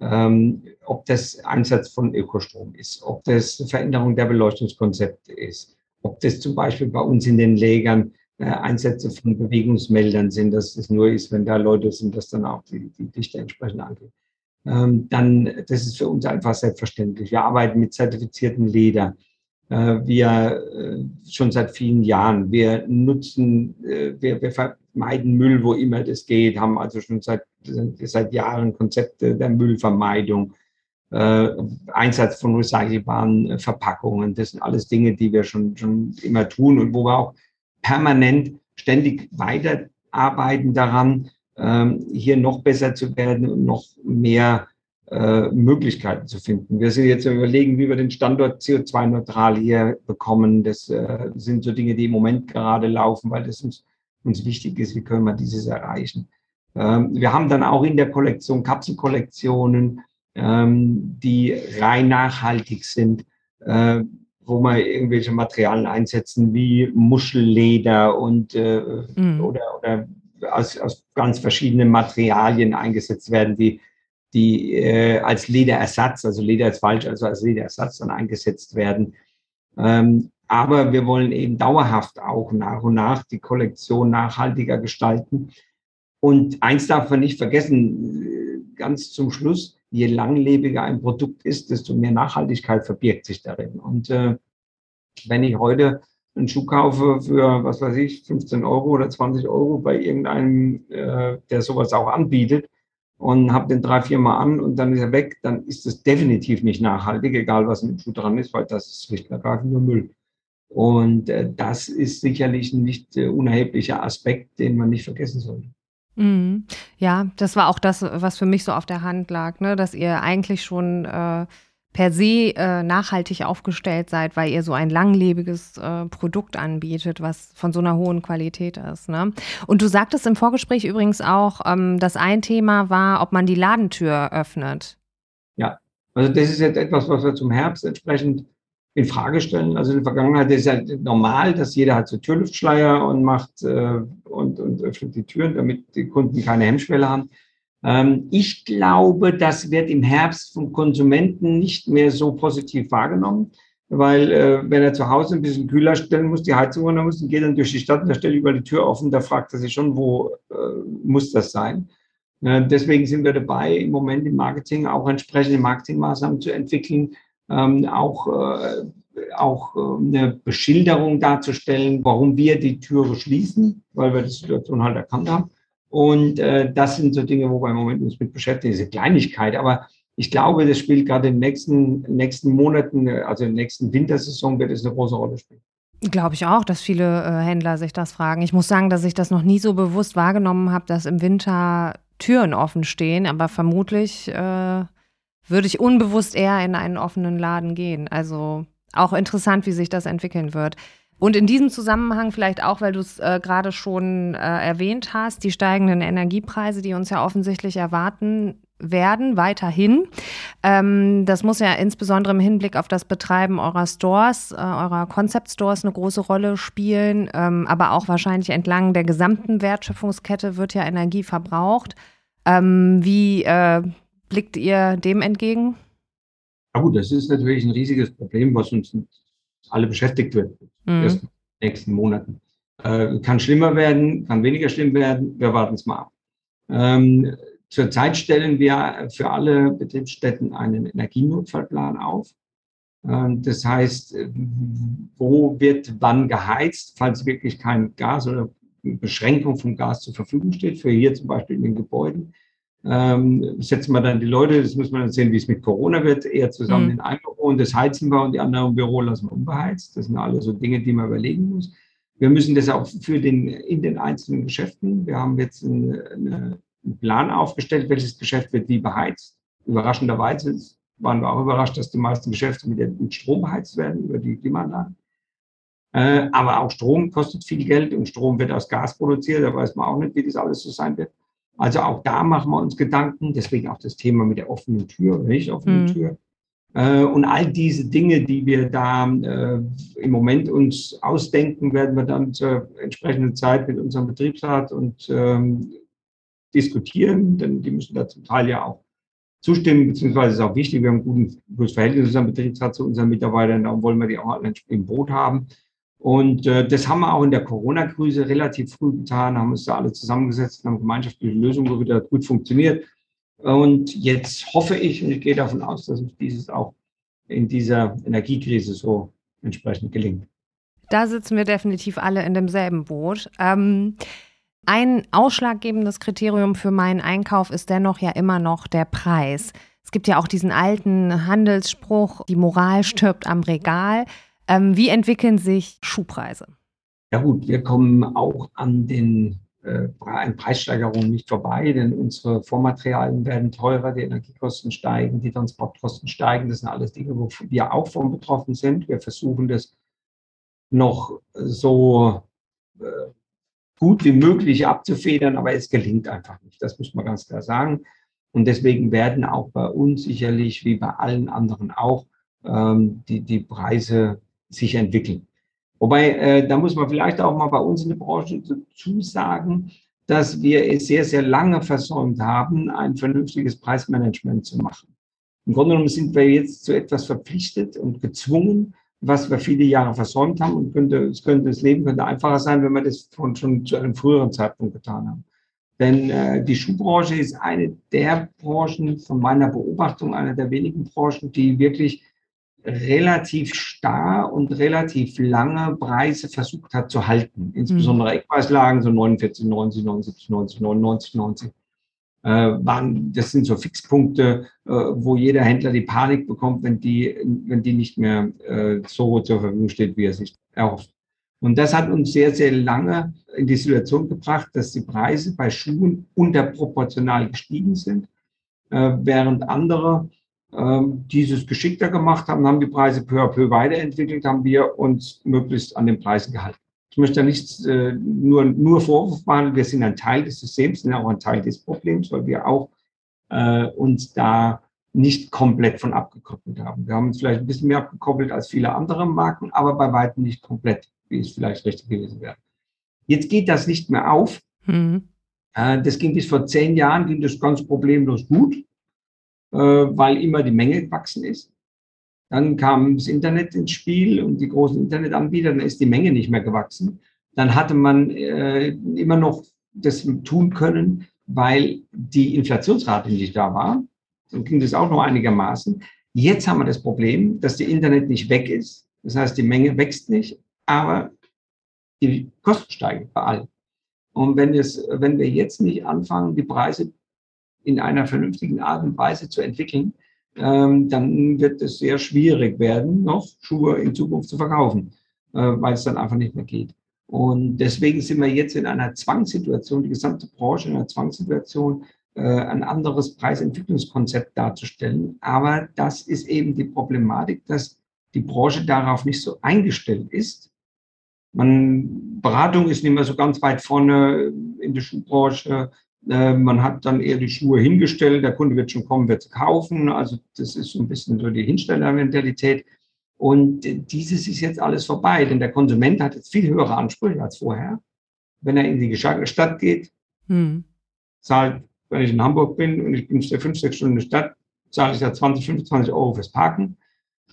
A: Ähm, ob das Einsatz von Ökostrom ist, ob das Veränderung der Beleuchtungskonzepte ist, ob das zum Beispiel bei uns in den Lägern äh, Einsätze von Bewegungsmeldern sind, dass es nur ist, wenn da Leute sind, dass dann auch die, die Dichte entsprechend angeht. Ähm, dann, das ist für uns einfach selbstverständlich. Wir arbeiten mit zertifizierten Leder. Äh, wir äh, schon seit vielen Jahren. Wir nutzen, äh, wir, wir vermeiden Müll, wo immer das geht, haben also schon seit, seit Jahren Konzepte der Müllvermeidung. Einsatz von recycelbaren Verpackungen. Das sind alles Dinge, die wir schon, schon immer tun und wo wir auch permanent ständig weiterarbeiten daran, ähm, hier noch besser zu werden und noch mehr äh, Möglichkeiten zu finden. Wir sind jetzt überlegen, wie wir den Standort CO2-neutral hier bekommen. Das äh, sind so Dinge, die im Moment gerade laufen, weil das uns, uns wichtig ist, wie können wir dieses erreichen. Ähm, wir haben dann auch in der Kollektion Kapselkollektionen, ähm, die rein nachhaltig sind. Äh, wo wir irgendwelche Materialien einsetzen, wie Muschelleder und äh, mhm. oder, oder aus, aus ganz verschiedenen Materialien eingesetzt werden, die, die äh, als Lederersatz, also Leder ist falsch, also als Lederersatz dann eingesetzt werden. Ähm, aber wir wollen eben dauerhaft auch nach und nach die Kollektion nachhaltiger gestalten. Und eins darf man nicht vergessen, äh, ganz zum Schluss, je langlebiger ein Produkt ist, desto mehr Nachhaltigkeit verbirgt sich darin. Und äh, wenn ich heute einen Schuh kaufe für, was weiß ich, 15 Euro oder 20 Euro bei irgendeinem, äh, der sowas auch anbietet und habe den drei, vier Mal an und dann ist er weg, dann ist es definitiv nicht nachhaltig, egal was mit dem Schuh dran ist, weil das ist schlicht und ergreifend nur Müll. Und äh, das ist sicherlich ein nicht äh, unerheblicher Aspekt, den man nicht vergessen sollte.
B: Mhm. Ja, das war auch das, was für mich so auf der Hand lag, ne? dass ihr eigentlich schon äh, per se äh, nachhaltig aufgestellt seid, weil ihr so ein langlebiges äh, Produkt anbietet, was von so einer hohen Qualität ist. Ne? Und du sagtest im Vorgespräch übrigens auch, ähm, dass ein Thema war, ob man die Ladentür öffnet.
A: Ja, also das ist jetzt etwas, was wir zum Herbst entsprechend in Frage stellen. Also in der Vergangenheit ist ja normal, dass jeder hat so Türluftschleier und macht äh, und, und öffnet die Türen, damit die Kunden keine Hemmschwelle haben. Ähm, ich glaube, das wird im Herbst vom Konsumenten nicht mehr so positiv wahrgenommen, weil äh, wenn er zu Hause ein bisschen kühler stellen muss, die Heizung runter muss und geht dann durch die Stadt und da stellt über die Tür offen, da fragt er sich schon, wo äh, muss das sein? Äh, deswegen sind wir dabei, im Moment im Marketing auch entsprechende Marketingmaßnahmen zu entwickeln, ähm, auch, auch äh, eine Beschilderung darzustellen, warum wir die Türe schließen, weil wir die Situation halt erkannt haben. Und äh, das sind so Dinge, wo wir im Moment uns mit beschäftigen, diese Kleinigkeit. Aber ich glaube, das spielt gerade in den nächsten, nächsten Monaten, also in der nächsten Wintersaison wird es eine große Rolle spielen.
B: Glaube ich auch, dass viele äh, Händler sich das fragen. Ich muss sagen, dass ich das noch nie so bewusst wahrgenommen habe, dass im Winter Türen offen stehen, aber vermutlich äh, würde ich unbewusst eher in einen offenen Laden gehen. Also auch interessant, wie sich das entwickeln wird. Und in diesem Zusammenhang vielleicht auch, weil du es äh, gerade schon äh, erwähnt hast, die steigenden Energiepreise, die uns ja offensichtlich erwarten werden, weiterhin. Ähm, das muss ja insbesondere im Hinblick auf das Betreiben eurer Stores, äh, eurer Concept Stores eine große Rolle spielen, ähm, aber auch wahrscheinlich entlang der gesamten Wertschöpfungskette wird ja Energie verbraucht. Ähm, wie äh, blickt ihr dem entgegen?
A: Ja gut, das ist natürlich ein riesiges Problem, was uns alle beschäftigt wird mhm. in den nächsten Monaten. Äh, kann schlimmer werden, kann weniger schlimm werden. Wir warten es mal ab. Ähm, zurzeit stellen wir für alle Betriebsstätten einen Energienotfallplan auf. Ähm, das heißt, wo wird wann geheizt, falls wirklich kein Gas oder Beschränkung vom Gas zur Verfügung steht, für hier zum Beispiel in den Gebäuden ähm, setzen wir dann die Leute, das muss man dann sehen, wie es mit Corona wird, eher zusammen mhm. in einem Büro und das heizen wir und die anderen im Büro lassen wir unbeheizt. Das sind alles so Dinge, die man überlegen muss. Wir müssen das auch für den, in den einzelnen Geschäften. Wir haben jetzt eine, eine, einen Plan aufgestellt, welches Geschäft wird wie beheizt. Überraschenderweise waren wir auch überrascht, dass die meisten Geschäfte mit, mit Strom beheizt werden über die Klimaanlagen. Äh, aber auch Strom kostet viel Geld und Strom wird aus Gas produziert. Da weiß man auch nicht, wie das alles so sein wird. Also auch da machen wir uns Gedanken. Deswegen auch das Thema mit der offenen Tür, nicht offenen mhm. Tür. Äh, und all diese Dinge, die wir da äh, im Moment uns ausdenken, werden wir dann zur entsprechenden Zeit mit unserem Betriebsrat und ähm, diskutieren, denn die müssen da zum Teil ja auch zustimmen, beziehungsweise ist auch wichtig, wir haben ein gutes Verhältnis zu unserem Betriebsrat, zu unseren Mitarbeitern, darum wollen wir die auch alle im Boot haben. Und äh, das haben wir auch in der Corona-Krise relativ früh getan, haben uns da alle zusammengesetzt, haben gemeinschaftliche Lösungen, wieder gut funktioniert. Und jetzt hoffe ich und ich gehe davon aus, dass uns dieses auch in dieser Energiekrise so entsprechend gelingt.
B: Da sitzen wir definitiv alle in demselben Boot. Ähm, ein ausschlaggebendes Kriterium für meinen Einkauf ist dennoch ja immer noch der Preis. Es gibt ja auch diesen alten Handelsspruch, die Moral stirbt am Regal. Ähm, wie entwickeln sich Schuhpreise?
A: Ja gut, wir kommen auch an den äh, Preissteigerungen nicht vorbei, denn unsere Vormaterialien werden teurer, die Energiekosten steigen, die Transportkosten steigen. Das sind alles Dinge, wo wir auch von betroffen sind. Wir versuchen das noch so äh, gut wie möglich abzufedern, aber es gelingt einfach nicht. Das muss man ganz klar sagen. Und deswegen werden auch bei uns sicherlich, wie bei allen anderen auch, ähm, die, die Preise sich entwickeln. Wobei, äh, da muss man vielleicht auch mal bei uns in der Branche dazu sagen, dass wir es sehr, sehr lange versäumt haben, ein vernünftiges Preismanagement zu machen. Im Grunde genommen sind wir jetzt zu etwas verpflichtet und gezwungen, was wir viele Jahre versäumt haben und könnte, es könnte, das Leben könnte einfacher sein, wenn wir das von, schon zu einem früheren Zeitpunkt getan haben. Denn äh, die Schuhbranche ist eine der Branchen, von meiner Beobachtung, eine der wenigen Branchen, die wirklich relativ starr und relativ lange Preise versucht hat zu halten. Insbesondere mhm. Eckpreislagen, so 49, 90, 79, 90, 99, 90. Äh, waren, das sind so Fixpunkte, äh, wo jeder Händler die Panik bekommt, wenn die, wenn die nicht mehr äh, so zur Verfügung steht, wie er sich erhofft. Und das hat uns sehr, sehr lange in die Situation gebracht, dass die Preise bei Schuhen unterproportional gestiegen sind, äh, während andere dieses geschickter gemacht haben, haben die Preise peu à peu weiterentwickelt, haben wir uns möglichst an den Preisen gehalten. Ich möchte da nicht äh, nur, nur Vorwurf machen, wir sind ein Teil des Systems, sind auch ein Teil des Problems, weil wir auch äh, uns da nicht komplett von abgekoppelt haben. Wir haben uns vielleicht ein bisschen mehr abgekoppelt als viele andere Marken, aber bei weitem nicht komplett, wie es vielleicht richtig gewesen wäre. Jetzt geht das nicht mehr auf. Mhm. Äh, das ging bis vor zehn Jahren, ging das ganz problemlos gut. Äh, weil immer die Menge gewachsen ist. Dann kam das Internet ins Spiel und die großen Internetanbieter, dann ist die Menge nicht mehr gewachsen. Dann hatte man äh, immer noch das tun können, weil die Inflationsrate nicht da war. Dann ging das auch noch einigermaßen. Jetzt haben wir das Problem, dass die Internet nicht weg ist. Das heißt, die Menge wächst nicht, aber die Kosten steigen bei allen. Und wenn, es, wenn wir jetzt nicht anfangen, die Preise in einer vernünftigen Art und Weise zu entwickeln, ähm, dann wird es sehr schwierig werden, noch Schuhe in Zukunft zu verkaufen, äh, weil es dann einfach nicht mehr geht. Und deswegen sind wir jetzt in einer Zwangssituation, die gesamte Branche in einer Zwangssituation, äh, ein anderes Preisentwicklungskonzept darzustellen. Aber das ist eben die Problematik, dass die Branche darauf nicht so eingestellt ist. Man, Beratung ist nicht mehr so ganz weit vorne in der Schuhbranche. Äh, man hat dann eher die Schuhe hingestellt, der Kunde wird schon kommen, wird sie kaufen. Also das ist so ein bisschen so die Hinstellermentalität. Und dieses ist jetzt alles vorbei, denn der Konsument hat jetzt viel höhere Ansprüche als vorher. Wenn er in die Stadt geht, hm. zahlt, wenn ich in Hamburg bin und ich bin fünf, sechs Stunden in der Stadt, zahle ich da 20, 25 Euro fürs Parken.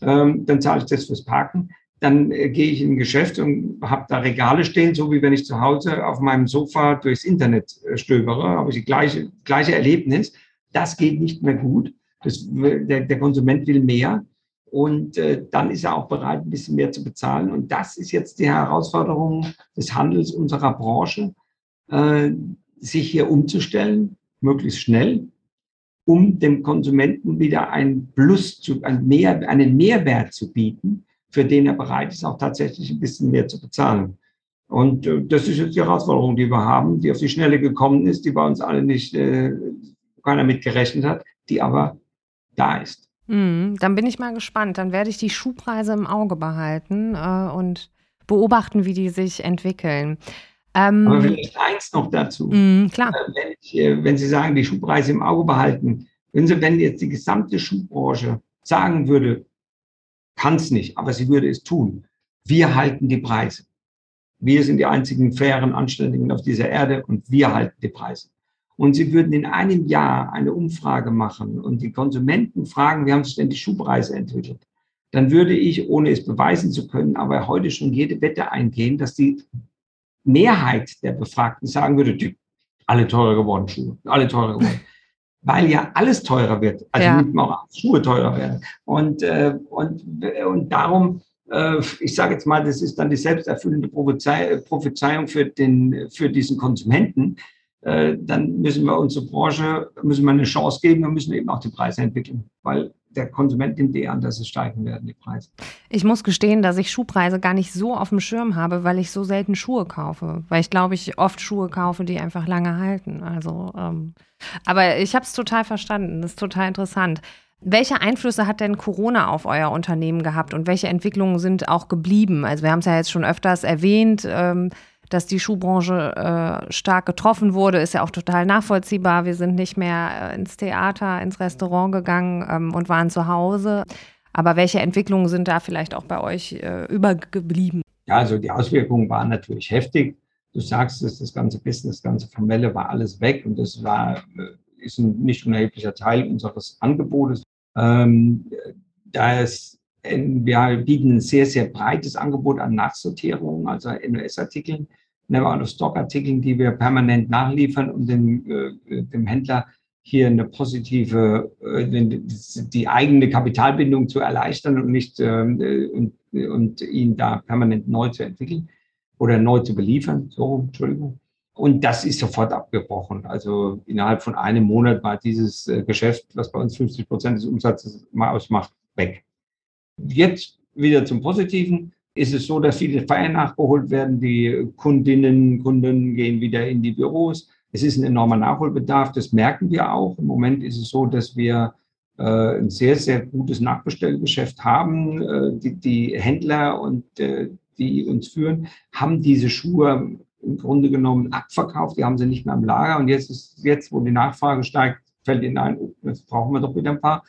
A: Ähm, dann zahle ich das fürs Parken dann äh, gehe ich in ein Geschäft und habe da Regale stehen, so wie wenn ich zu Hause auf meinem Sofa durchs Internet äh, stöbere, habe ich die gleiche, gleiche Erlebnis. Das geht nicht mehr gut. Das, der, der Konsument will mehr und äh, dann ist er auch bereit, ein bisschen mehr zu bezahlen. Und das ist jetzt die Herausforderung des Handels unserer Branche, äh, sich hier umzustellen, möglichst schnell, um dem Konsumenten wieder ein Plus zu, ein mehr, einen Mehrwert zu bieten, für den er bereit ist, auch tatsächlich ein bisschen mehr zu bezahlen. Und äh, das ist jetzt die Herausforderung, die wir haben, die auf die Schnelle gekommen ist, die bei uns alle nicht, äh, keiner mitgerechnet hat, die aber da ist.
B: Mm, dann bin ich mal gespannt. Dann werde ich die Schuhpreise im Auge behalten äh, und beobachten, wie die sich entwickeln.
A: Ähm, Aber vielleicht eins noch dazu.
B: Mh, klar.
A: Äh, wenn, ich, äh, wenn, Sie sagen, die Schuhpreise im Auge behalten, wenn, Sie, wenn jetzt die gesamte Schuhbranche sagen würde, kann es nicht, aber sie würde es tun, wir halten die Preise. Wir sind die einzigen fairen, anständigen auf dieser Erde und wir halten die Preise. Und sie würden in einem Jahr eine Umfrage machen und die Konsumenten fragen, wie haben sich denn die Schuhpreise entwickelt? Dann würde ich, ohne es beweisen zu können, aber heute schon jede Wette eingehen, dass die Mehrheit der Befragten sagen würde, alle teurer geworden, Schuhe, alle teurer geworden. Weil ja alles teurer wird, also ja. auch Schuhe teurer werden. Und, äh, und, und darum, äh, ich sage jetzt mal, das ist dann die selbsterfüllende Prophezeiung für, den, für diesen Konsumenten. Äh, dann müssen wir unsere Branche, müssen wir eine Chance geben und müssen eben auch die Preise entwickeln, weil der Konsument nimmt eh an, dass es steigen werden, die Preise.
B: Ich muss gestehen, dass ich Schuhpreise gar nicht so auf dem Schirm habe, weil ich so selten Schuhe kaufe. Weil ich glaube, ich oft Schuhe kaufe, die einfach lange halten. Also, ähm, aber ich habe es total verstanden. Das ist total interessant. Welche Einflüsse hat denn Corona auf euer Unternehmen gehabt und welche Entwicklungen sind auch geblieben? Also wir haben es ja jetzt schon öfters erwähnt. Ähm, dass die Schuhbranche äh, stark getroffen wurde, ist ja auch total nachvollziehbar. Wir sind nicht mehr äh, ins Theater, ins Restaurant gegangen ähm, und waren zu Hause. Aber welche Entwicklungen sind da vielleicht auch bei euch äh, übergeblieben?
A: Ja, also die Auswirkungen waren natürlich heftig. Du sagst es, das ganze Business, das ganze Formelle war alles weg und das war, äh, ist ein nicht unerheblicher Teil unseres Angebotes. Ähm, da es wir bieten ein sehr, sehr breites Angebot an Nachsortierungen, also NOS-Artikeln, Never-out-of-Stock-Artikeln, die wir permanent nachliefern, um dem, äh, dem Händler hier eine positive, äh, die eigene Kapitalbindung zu erleichtern und nicht äh, und, und ihn da permanent neu zu entwickeln oder neu zu beliefern. So, Entschuldigung. Und das ist sofort abgebrochen. Also innerhalb von einem Monat war dieses äh, Geschäft, was bei uns 50 Prozent des Umsatzes ausmacht, weg. Jetzt wieder zum Positiven. Ist es so, dass viele Feiern nachgeholt werden. Die Kundinnen, Kunden gehen wieder in die Büros. Es ist ein enormer Nachholbedarf. Das merken wir auch. Im Moment ist es so, dass wir äh, ein sehr, sehr gutes Nachbestellgeschäft haben. Äh, die, die, Händler und äh, die uns führen, haben diese Schuhe im Grunde genommen abverkauft. Die haben sie nicht mehr im Lager. Und jetzt ist jetzt, wo die Nachfrage steigt, fällt ihnen ein, oh, jetzt brauchen wir doch wieder ein paar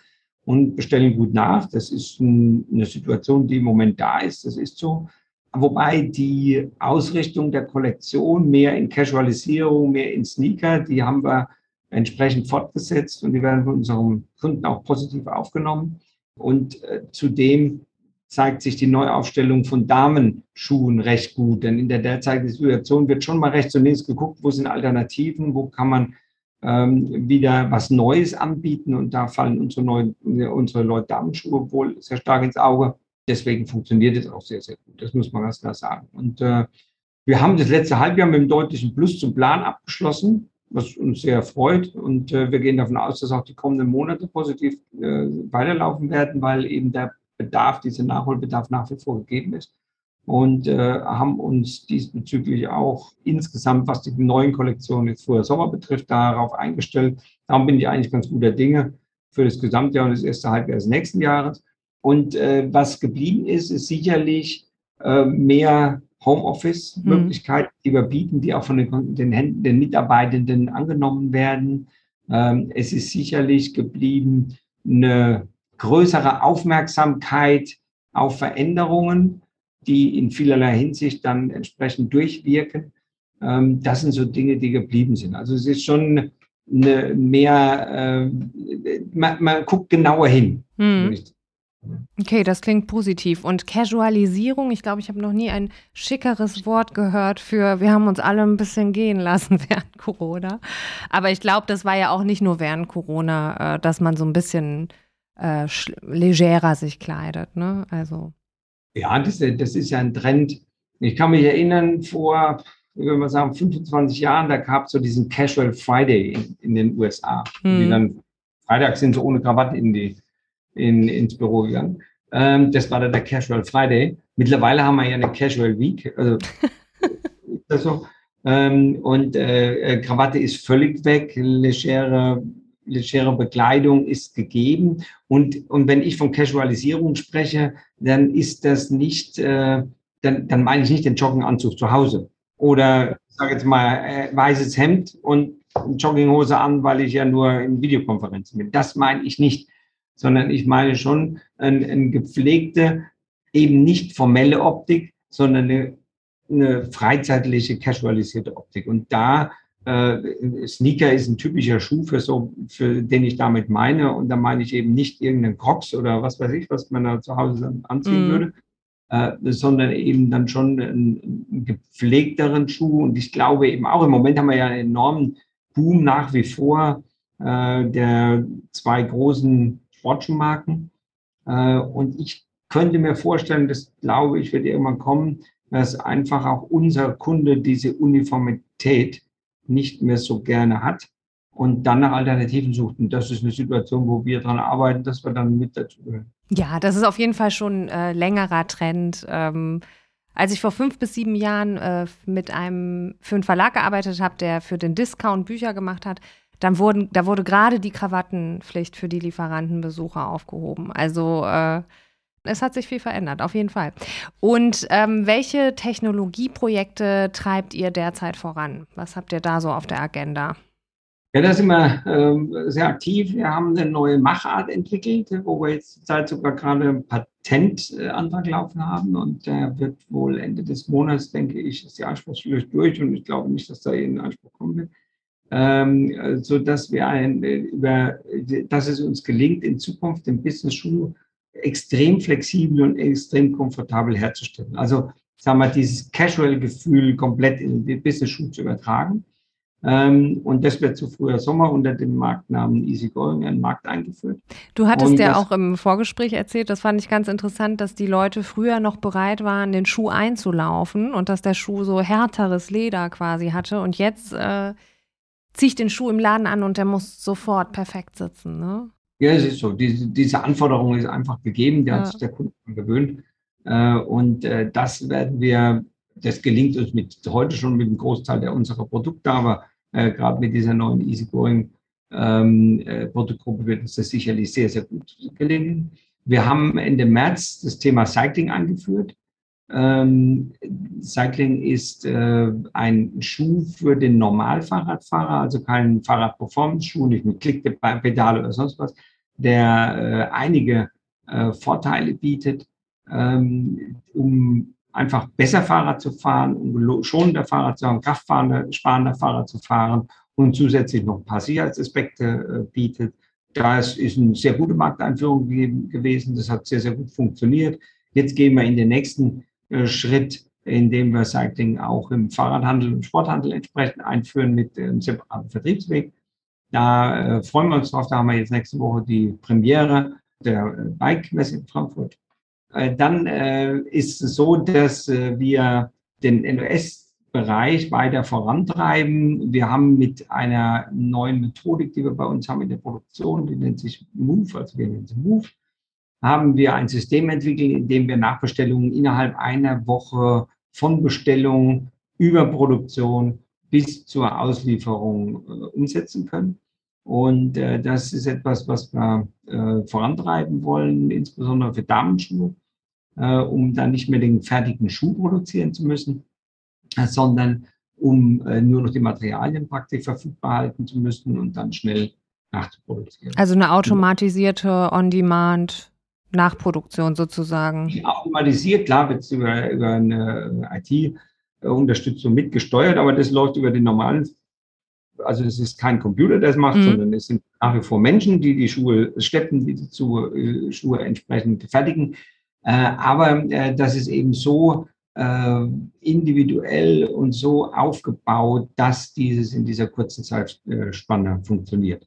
A: und bestellen gut nach. Das ist eine Situation, die im Moment da ist. Das ist so. Wobei die Ausrichtung der Kollektion mehr in Casualisierung, mehr in Sneaker, die haben wir entsprechend fortgesetzt und die werden von unserem Kunden auch positiv aufgenommen. Und äh, zudem zeigt sich die Neuaufstellung von Damenschuhen recht gut. Denn in der derzeitigen Situation wird schon mal rechts und links geguckt, wo sind Alternativen, wo kann man ähm, wieder was Neues anbieten und da fallen unsere, neuen, unsere Leute Damenschuhe wohl sehr stark ins Auge. Deswegen funktioniert es auch sehr, sehr gut. Das muss man ganz klar sagen. Und äh, wir haben das letzte Halbjahr mit einem deutlichen Plus zum Plan abgeschlossen, was uns sehr freut. Und äh, wir gehen davon aus, dass auch die kommenden Monate positiv äh, weiterlaufen werden, weil eben der Bedarf, dieser Nachholbedarf nach wie vor gegeben ist und äh, haben uns diesbezüglich auch insgesamt, was die neuen Kollektionen jetzt vorher Sommer betrifft, darauf eingestellt. Darum bin ich eigentlich ganz guter Dinge für das Gesamtjahr und das erste Halbjahr des nächsten Jahres. Und äh, was geblieben ist, ist sicherlich äh, mehr Homeoffice-Möglichkeiten, mhm. die wir bieten, die auch von den, den, den Mitarbeitenden angenommen werden. Ähm, es ist sicherlich geblieben eine größere Aufmerksamkeit auf Veränderungen die in vielerlei Hinsicht dann entsprechend durchwirken. Ähm, das sind so Dinge, die geblieben sind. Also es ist schon eine mehr, äh, man, man, guckt genauer hin.
B: Hm. Okay, das klingt positiv. Und Casualisierung, ich glaube, ich habe noch nie ein schickeres Wort gehört für, wir haben uns alle ein bisschen gehen lassen während Corona. Aber ich glaube, das war ja auch nicht nur während Corona, äh, dass man so ein bisschen äh, legerer sich kleidet. Ne? Also.
A: Ja, das, das ist ja ein Trend. Ich kann mich erinnern, vor, würde mal sagen, 25 Jahren, da gab es so diesen Casual Friday in, in den USA. Hm. Die dann freitags sind so ohne Krawatte in die, in, ins Büro gegangen. Ähm, das war dann der Casual Friday. Mittlerweile haben wir ja eine Casual Week. Also, so? Ähm, und äh, äh Krawatte ist völlig weg, legere legere Bekleidung ist gegeben. Und, und wenn ich von Casualisierung spreche, dann ist das nicht äh, dann, dann meine ich nicht den Jogginganzug zu Hause. Oder, ich sage jetzt mal, äh, weißes Hemd und Jogginghose an, weil ich ja nur in Videokonferenzen bin. Das meine ich nicht, sondern ich meine schon eine, eine gepflegte, eben nicht formelle Optik, sondern eine, eine freizeitliche, casualisierte Optik. Und da äh, Sneaker ist ein typischer Schuh für so, für den ich damit meine. Und da meine ich eben nicht irgendeinen Crocs oder was weiß ich, was man da zu Hause anziehen mm. würde, äh, sondern eben dann schon einen, einen gepflegteren Schuh. Und ich glaube eben auch im Moment haben wir ja einen enormen Boom nach wie vor äh, der zwei großen Sportschuhmarken. Äh, und ich könnte mir vorstellen, das glaube ich, wird irgendwann kommen, dass einfach auch unser Kunde diese Uniformität nicht mehr so gerne hat und dann nach Alternativen sucht. Und das ist eine Situation, wo wir daran arbeiten, dass wir dann mit dazu gehören.
B: Ja, das ist auf jeden Fall schon äh, längerer Trend. Ähm, als ich vor fünf bis sieben Jahren äh, mit einem für einen Verlag gearbeitet habe, der für den Discount Bücher gemacht hat, dann wurden, da wurde gerade die Krawattenpflicht für die Lieferantenbesucher aufgehoben. Also äh, es hat sich viel verändert, auf jeden Fall. Und ähm, welche Technologieprojekte treibt ihr derzeit voran? Was habt ihr da so auf der Agenda?
A: Ja, da sind wir äh, sehr aktiv. Wir haben eine neue Machart entwickelt, wo wir jetzt zurzeit sogar gerade einen Patentantrag laufen haben. Und der wird wohl Ende des Monats, denke ich, ist die Anspruchsschluss durch. Und ich glaube nicht, dass da in Anspruch kommen wird. Ähm, so dass wir ein, über, dass es uns gelingt, in Zukunft den Business-Schuh extrem flexibel und extrem komfortabel herzustellen. Also sagen wir, dieses Casual-Gefühl komplett in den Business-Schuh zu übertragen. Ähm, und das wird zu früher Sommer unter dem Marktnamen Easygoing in den Markt eingeführt.
B: Du hattest und ja auch im Vorgespräch erzählt, das fand ich ganz interessant, dass die Leute früher noch bereit waren, den Schuh einzulaufen und dass der Schuh so härteres Leder quasi hatte. Und jetzt äh, ziehe ich den Schuh im Laden an und der muss sofort perfekt sitzen. Ne?
A: Ja, es ist so. Diese, diese Anforderung ist einfach gegeben, die ja. hat sich der Kunde gewöhnt. Äh, und äh, das werden wir, das gelingt uns mit heute schon mit einem Großteil der unserer Produkte, aber äh, gerade mit dieser neuen Easygoing ähm, Produktgruppe wird uns das sicherlich sehr, sehr gut gelingen. Wir haben Ende März das Thema Cycling angeführt. Ähm, Cycling ist äh, ein Schuh für den Normalfahrradfahrer, also kein Fahrrad-Performance-Schuh, nicht mit Klickpedale oder sonst was, der äh, einige äh, Vorteile bietet, ähm, um einfach besser Fahrrad zu fahren, um schonender Fahrrad zu haben, kraftsparender Fahrrad zu fahren und zusätzlich noch ein paar Sicherheitsaspekte äh, bietet. Das ist eine sehr gute Markteinführung gewesen. Das hat sehr, sehr gut funktioniert. Jetzt gehen wir in den nächsten Schritt, indem wir Cycling auch im Fahrradhandel und Sporthandel entsprechend einführen mit einem separaten Vertriebsweg. Da äh, freuen wir uns drauf. Da haben wir jetzt nächste Woche die Premiere der äh, Bike-Messe in Frankfurt. Äh, dann äh, ist es so, dass äh, wir den NOS-Bereich weiter vorantreiben. Wir haben mit einer neuen Methodik, die wir bei uns haben in der Produktion, die nennt sich Move, also wir nennen sie Move, haben wir ein System entwickelt, in dem wir Nachbestellungen innerhalb einer Woche von Bestellung über Produktion bis zur Auslieferung äh, umsetzen können. Und äh, das ist etwas, was wir äh, vorantreiben wollen, insbesondere für Damenschuhe, äh, um dann nicht mehr den fertigen Schuh produzieren zu müssen, sondern um äh, nur noch die Materialien praktisch verfügbar halten zu müssen und dann schnell nachzuproduzieren.
B: Also eine automatisierte On-Demand Nachproduktion sozusagen.
A: Automatisiert, klar, wird es über, über eine IT-Unterstützung mitgesteuert, aber das läuft über den normalen, also es ist kein Computer, der es macht, mhm. sondern es sind nach wie vor Menschen, die die Schuhe schleppen, die die Schuhe entsprechend fertigen. Äh, aber äh, das ist eben so äh, individuell und so aufgebaut, dass dieses in dieser kurzen Zeitspanne funktioniert.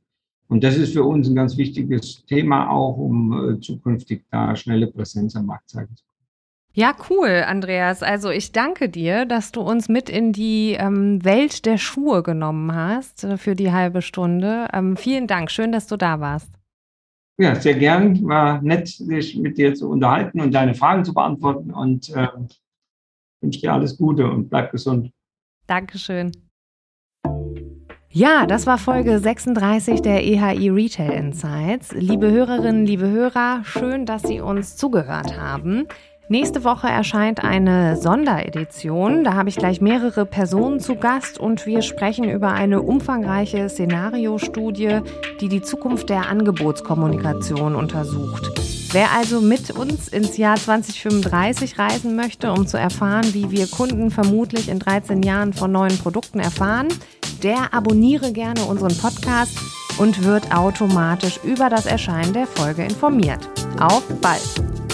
A: Und das ist für uns ein ganz wichtiges Thema auch, um äh, zukünftig da schnelle Präsenz am Markt zeigen zu können.
B: Ja, cool, Andreas. Also ich danke dir, dass du uns mit in die ähm, Welt der Schuhe genommen hast äh, für die halbe Stunde. Ähm, vielen Dank, schön, dass du da warst.
A: Ja, sehr gern. War nett, sich mit dir zu unterhalten und deine Fragen zu beantworten. Und äh, wünsche dir alles Gute und bleib gesund.
B: Dankeschön. Ja, das war Folge 36 der EHI Retail Insights. Liebe Hörerinnen, liebe Hörer, schön, dass Sie uns zugehört haben. Nächste Woche erscheint eine Sonderedition. Da habe ich gleich mehrere Personen zu Gast und wir sprechen über eine umfangreiche Szenariostudie, die die Zukunft der Angebotskommunikation untersucht. Wer also mit uns ins Jahr 2035 reisen möchte, um zu erfahren, wie wir Kunden vermutlich in 13 Jahren von neuen Produkten erfahren, der abonniere gerne unseren Podcast und wird automatisch über das Erscheinen der Folge informiert. Auf bald!